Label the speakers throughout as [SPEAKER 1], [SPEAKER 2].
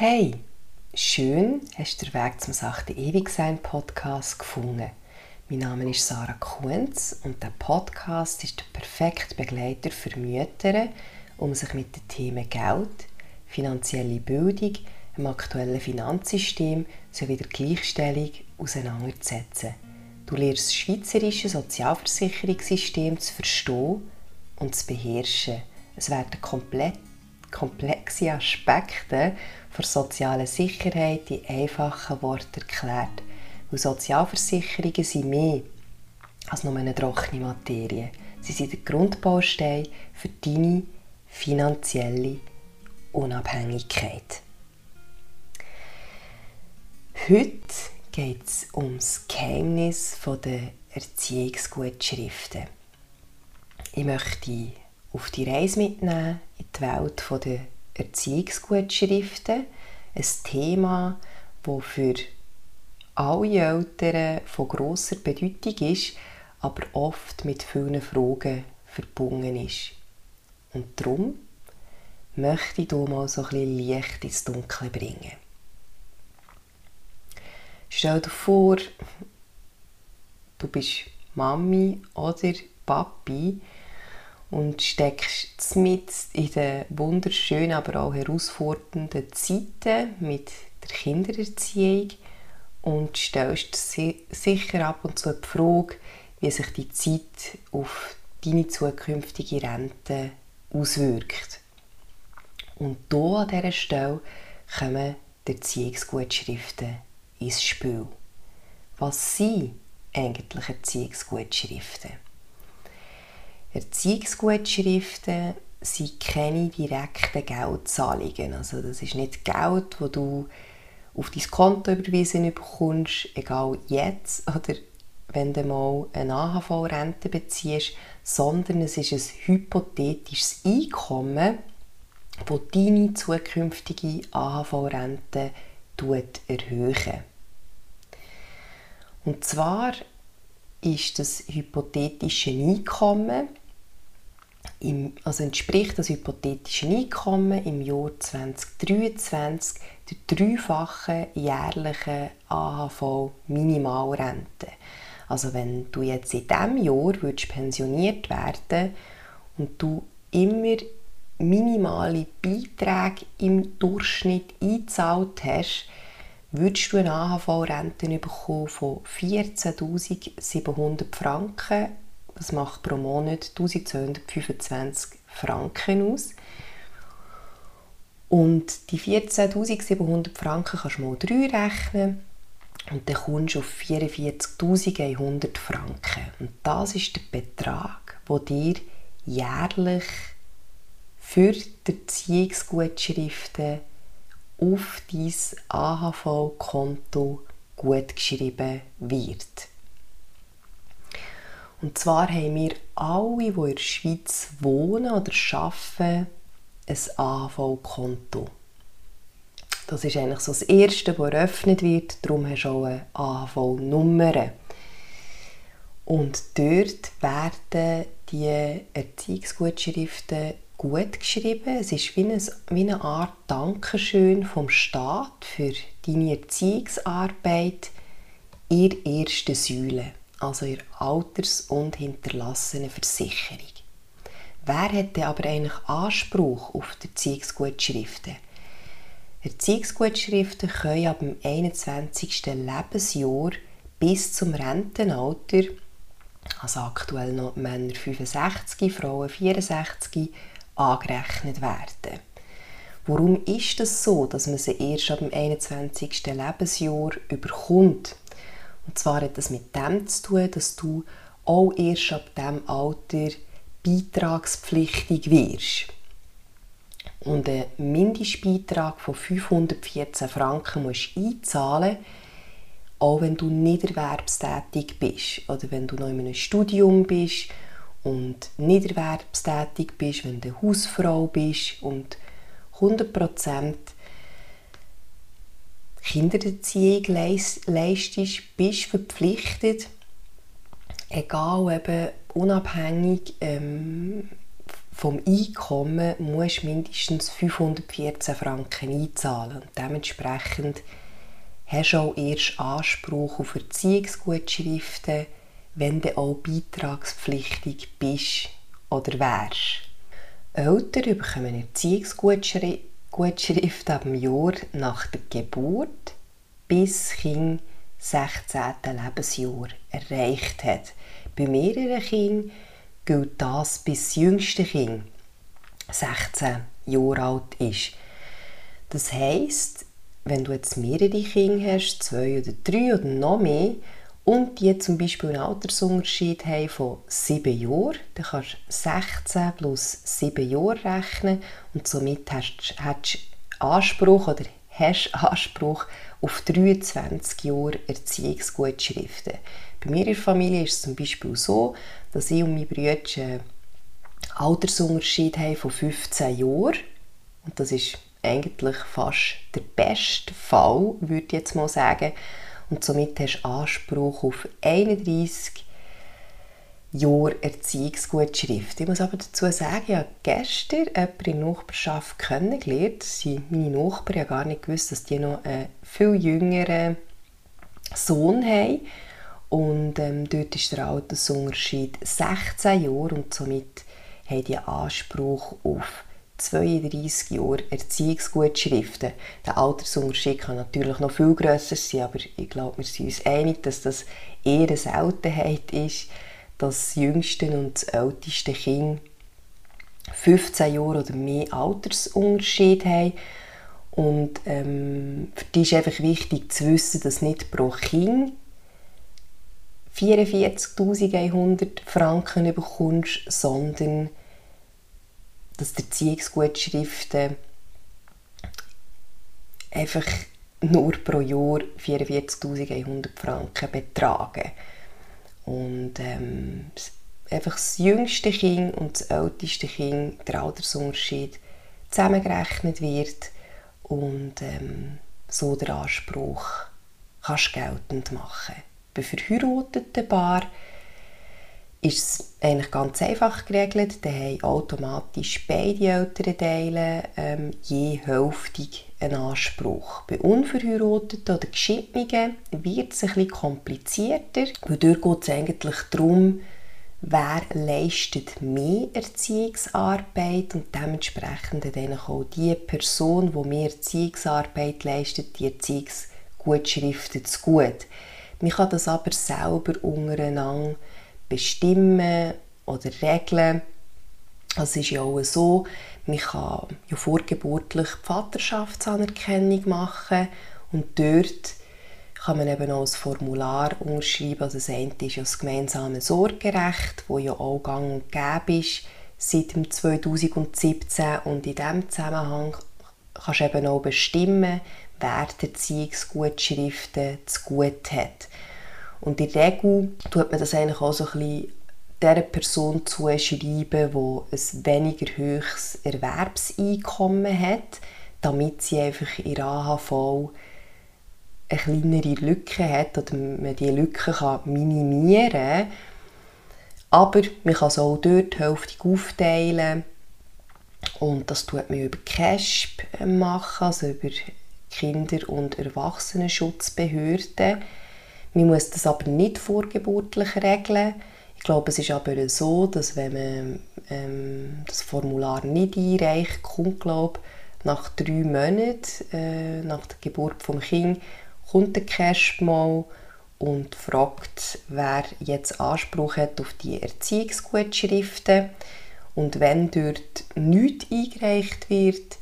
[SPEAKER 1] Hey, schön hast du den Weg zum Sachte Ewigsein Podcast gefunden. Mein Name ist Sarah Kunz und der Podcast ist der perfekte Begleiter für Mütter, um sich mit den Themen Geld, finanzielle Bildung, dem aktuellen Finanzsystem sowie der Gleichstellung auseinanderzusetzen. Du lernst das schweizerische Sozialversicherungssystem zu verstehen und zu beherrschen. Es werden komplett komplexe Aspekte der sozialen Sicherheit in einfachen Worten erklärt. Weil Sozialversicherungen sind mehr als nur eine trockene Materie. Sie sind der Grundbaustein für deine finanzielle Unabhängigkeit. Heute geht es um das Geheimnis der Erziehungsgutschriften. Ich möchte auf die Reise mitnehmen in die Welt der Erziehungsgutschriften. Ein Thema, das für alle Eltern von grosser Bedeutung ist, aber oft mit vielen Fragen verbunden ist. Und darum möchte ich hier mal so ein bisschen Licht ins Dunkle bringen. Stell dir vor, du bist Mami oder Papi und steckst mit in den wunderschönen, aber auch herausfordernden Zeiten mit der Kindererziehung und stellst sicher ab und zu die Frage, wie sich die Zeit auf deine zukünftige Rente auswirkt. Und hier an dieser Stelle kommen die Erziehungsgutschriften ins Spiel. Was sind eigentlich Erziehungsgutschriften? Erziehungsgutschriften sind keine direkten Geldzahlungen. Also das ist nicht Geld, das du auf dein Konto überwiesen bekommst, egal jetzt oder wenn du mal eine AHV-Rente beziehst, sondern es ist ein hypothetisches Einkommen, das deine zukünftige AHV-Rente erhöhen. Und zwar ist das hypothetische Einkommen im, also entspricht das hypothetische Einkommen im Jahr 2023 der dreifachen jährlichen AHV-Minimalrente. Also wenn du jetzt in diesem Jahr würdest pensioniert werden und du immer minimale Beiträge im Durchschnitt eingezahlt hast, würdest du eine AHV-Rente von 14.700 Franken das macht pro Monat 1225 Franken aus. Und die 14.700 Franken kannst du mal 3 rechnen und dann kommst du auf 44.100 Franken. Und das ist der Betrag, der dir jährlich für die Erziehungsgutschriften auf dein AHV-Konto gutgeschrieben wird. Und zwar haben wir alle, die in der Schweiz wohnen oder arbeiten, ein AHV-Konto. Das ist eigentlich so das Erste, das eröffnet wird. Darum hast du auch eine AHV-Nummer. Und dort werden die Erziehungsgutschriften gut geschrieben. Es ist wie eine, wie eine Art Dankeschön vom Staat für deine Erziehungsarbeit in der ersten Säule also ihre Alters- und Hinterlassenenversicherung. Wer hat denn aber eigentlich Anspruch auf die Erziehungsgutschriften? Erziehungsgutschriften können ab dem 21. Lebensjahr bis zum Rentenalter, also aktuell noch Männer 65, Frauen 64, angerechnet werden. Warum ist das so, dass man sie erst ab dem 21. Lebensjahr überkommt? Und zwar hat das mit dem zu tun, dass du auch erst ab diesem Alter beitragspflichtig wirst. Und einen Mindestbeitrag von 514 Franken musst du einzahlen, auch wenn du nicht erwerbstätig bist oder wenn du noch in einem Studium bist und nicht erwerbstätig bist, wenn du Hausfrau bist und 100% Kindererziehung leistest, bist verpflichtet, egal eben unabhängig ähm, vom Einkommen musst du mindestens 514 Franken einzahlen. Und dementsprechend hast du auch erst Anspruch auf Erziehungsgutschriften, wenn du auch beitragspflichtig bist oder wärst. Eltern bekommen Erziehungsgutschrift ab dem Jahr nach der Geburt, bis das Kind 16. Lebensjahr erreicht hat. Bei mehreren Kindern gilt das bis das jüngste Kind 16 Jahre alt ist. Das heisst, wenn du jetzt mehrere Kinder hast, zwei oder drei oder noch mehr, und die zum Beispiel einen Altersunterschied haben von 7 Jahren, dann kannst du 16 plus 7 Jahre rechnen und somit hast du Anspruch oder hast Anspruch auf 23 Jahre Erziehungsgutschriften. Bei mir in der Familie ist es zum Beispiel so, dass ich und meine Brüder einen Altersunterschied haben von 15 Jahren. Und das ist eigentlich fast der beste Fall, würde ich jetzt mal sagen. Und somit hast du Anspruch auf 31 Jahre Erziehungsgutschrift. Ich muss aber dazu sagen, ich habe gestern jemanden in der Nachbarschaft kennengelernt. Sind meine Nachbarn. Ich habe gar nicht gewusst, dass die noch einen viel jüngeren Sohn haben. Und ähm, dort ist der Altersunterschied 16 Jahre und somit haben die Anspruch auf 32 Jahre Erziehungsgutschriften. Der Altersunterschied kann natürlich noch viel grösser sein, aber ich glaube, wir sind uns einig, dass das eher eine Seltenheit ist, dass das jüngste und das älteste Kind 15 Jahre oder mehr Altersunterschied haben. Und ähm, für dich ist einfach wichtig zu wissen, dass nicht pro Kind 44.100 Franken bekommst, sondern dass die Erziehungsgutschriften einfach nur pro Jahr 44.100 Franken betragen. Und ähm, einfach das jüngste Kind und das älteste Kind, der Altersunterschied, zusammengerechnet wird und ähm, so der Anspruch kannst geltend machen. Bei verheirateten Paar ist es eigentlich ganz einfach geregelt. Da haben automatisch beide Elternteile ähm, je hälftig einen Anspruch. Bei unverheirateten oder Geschiedenen wird es bisschen komplizierter, weil dort geht es eigentlich darum, wer leistet mehr Erziehungsarbeit und dementsprechend dann auch die Person, die mehr Erziehungsarbeit leistet, die Erziehungsgutschriften zu gut. Man kann das aber selber untereinander bestimmen oder regeln. Es ist ja auch so, man kann ja vorgeburtlich die Vaterschaftsanerkennung machen und dort kann man eben auch ein Formular unterschreiben. Also das eine ist ja das gemeinsame Sorgerecht, das ja auch gang und gäbe ist seit 2017 und in diesem Zusammenhang kannst du eben auch bestimmen, wer die Erziehungsgutschriften zu gut hat. Und in der Regel tut man das eigentlich auch so ein bisschen der Person zuschreiben, die ein weniger hohes Erwerbseinkommen hat, damit sie einfach in AHV eine kleinere Lücke hat oder man diese Lücke kann minimieren kann. Aber man kann es auch dort hälftig aufteilen und das tut man über CASP machen, also über Kinder- und Erwachsenenschutzbehörden. Man muss das aber nicht vorgeburtlich regeln. Ich glaube, es ist aber so, dass wenn man ähm, das Formular nicht einreicht, kommt, glaube nach drei Monaten äh, nach der Geburt des Kindes, kommt der mal und fragt, wer jetzt Anspruch hat auf die Erziehungsgutschriften. Und wenn dort nichts eingereicht wird,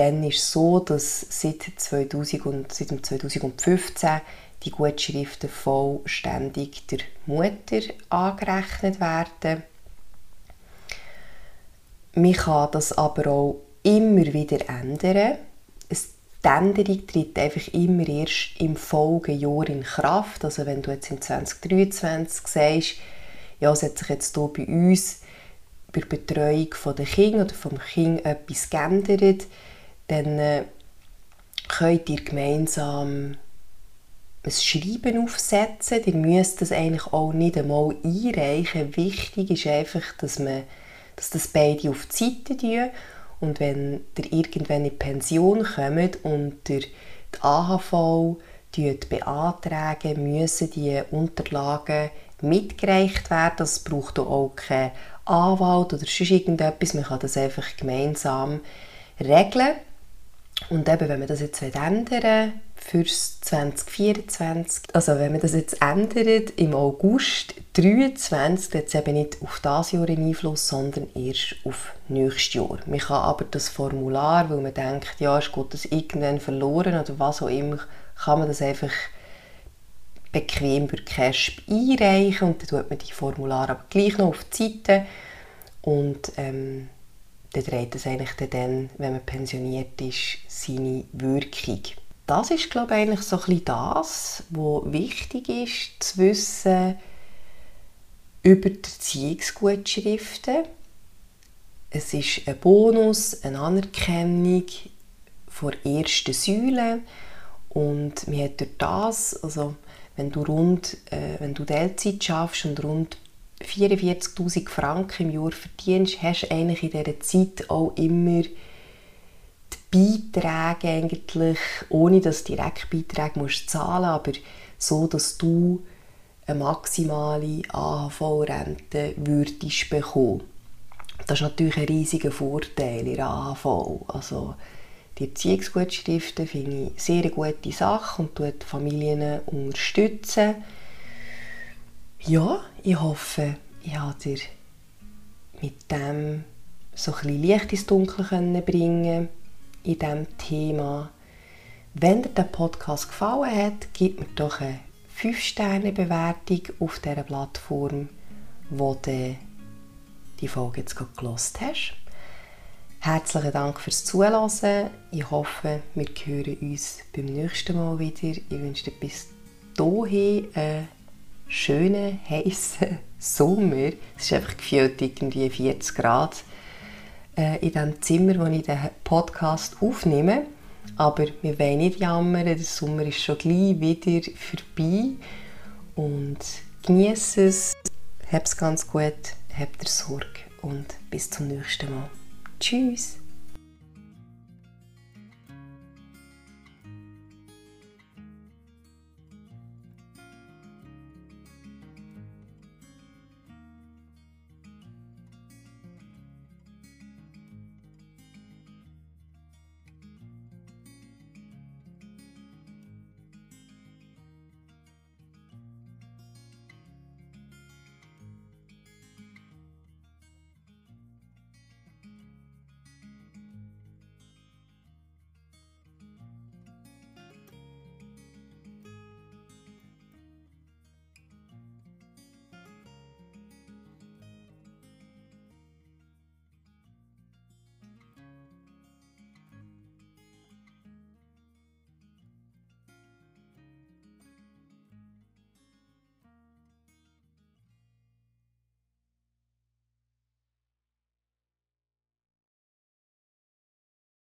[SPEAKER 1] dann ist es so, dass seit, 2000 und, seit 2015 die Gutschriften vollständig der Mutter angerechnet werden. Man kann das aber auch immer wieder ändern. Die Änderung tritt einfach immer erst im Folgejahr in Kraft. Also wenn du jetzt im 2023 sagst, ja, es hat sich jetzt hier bei uns bei der Betreuung der Kinder oder vom Kind etwas geändert, dann äh, könnt ihr gemeinsam ein Schreiben aufsetzen. Ihr müsst das eigentlich auch nicht einmal einreichen. Wichtig ist einfach, dass man dass das beide auf die Seite tun und wenn ihr irgendwann in die Pension kommt und ihr die AHV beantragen, müssen die Unterlagen mitgereicht werden. Das braucht auch keinen Anwalt oder sonst irgendetwas. Man kann das einfach gemeinsam regeln. Und eben, wenn man das jetzt ändern für 2024, also wenn man das jetzt ändert im August 2023, dann hat es eben nicht auf das Jahr einen Einfluss, sondern erst auf nächstes Jahr. Man kann aber das Formular, weil man denkt, ja, ist Gott das irgendwann verloren oder was auch immer, kann man das einfach bequem über CASP einreichen und dann tut man die Formulare aber gleich noch auf die Seite und ähm, dann dreht es eigentlich dann, wenn man pensioniert ist, seine Wirkung. Das ist, glaube ich, eigentlich so ein bisschen das, was wichtig ist, zu wissen über die Erziehungsgutschriften. Es ist ein Bonus, eine Anerkennung von ersten Säule und man hat durch das, also wenn du rund, äh, wenn du Teilzeit schaffst und rund 44'000 Franken im Jahr verdienst, hast du eigentlich in dieser Zeit auch immer die Beiträge eigentlich, ohne dass du Direktbeiträge musst zahlen aber so, dass du eine maximale AHV-Rente würdest bekommen. Das ist natürlich ein riesiger Vorteil in der AHV. Also die Erziehungsgutschriften finde ich sehr eine gute Sache und tut Familien unterstützen. Ja, ich hoffe, ich habe dir mit dem so ein bisschen Licht ins Dunkel bringen in diesem Thema. Wenn dir der Podcast gefallen hat, gib mir doch eine 5-Sterne-Bewertung auf dieser Plattform, wo du die Folge jetzt gerade gehört hast. Herzlichen Dank fürs Zuhören. Ich hoffe, wir hören uns beim nächsten Mal wieder. Ich wünsche dir bis dahin einen schönen, heißen Sommer. Es ist einfach gefühlt irgendwie 40 Grad äh, in dem Zimmer, wo ich den Podcast aufnehme. Aber wir wollen nicht jammern, der Sommer ist schon gleich wieder vorbei. Und genieße es, hab's ganz gut, habt ihr Sorge und bis zum nächsten Mal. Tschüss.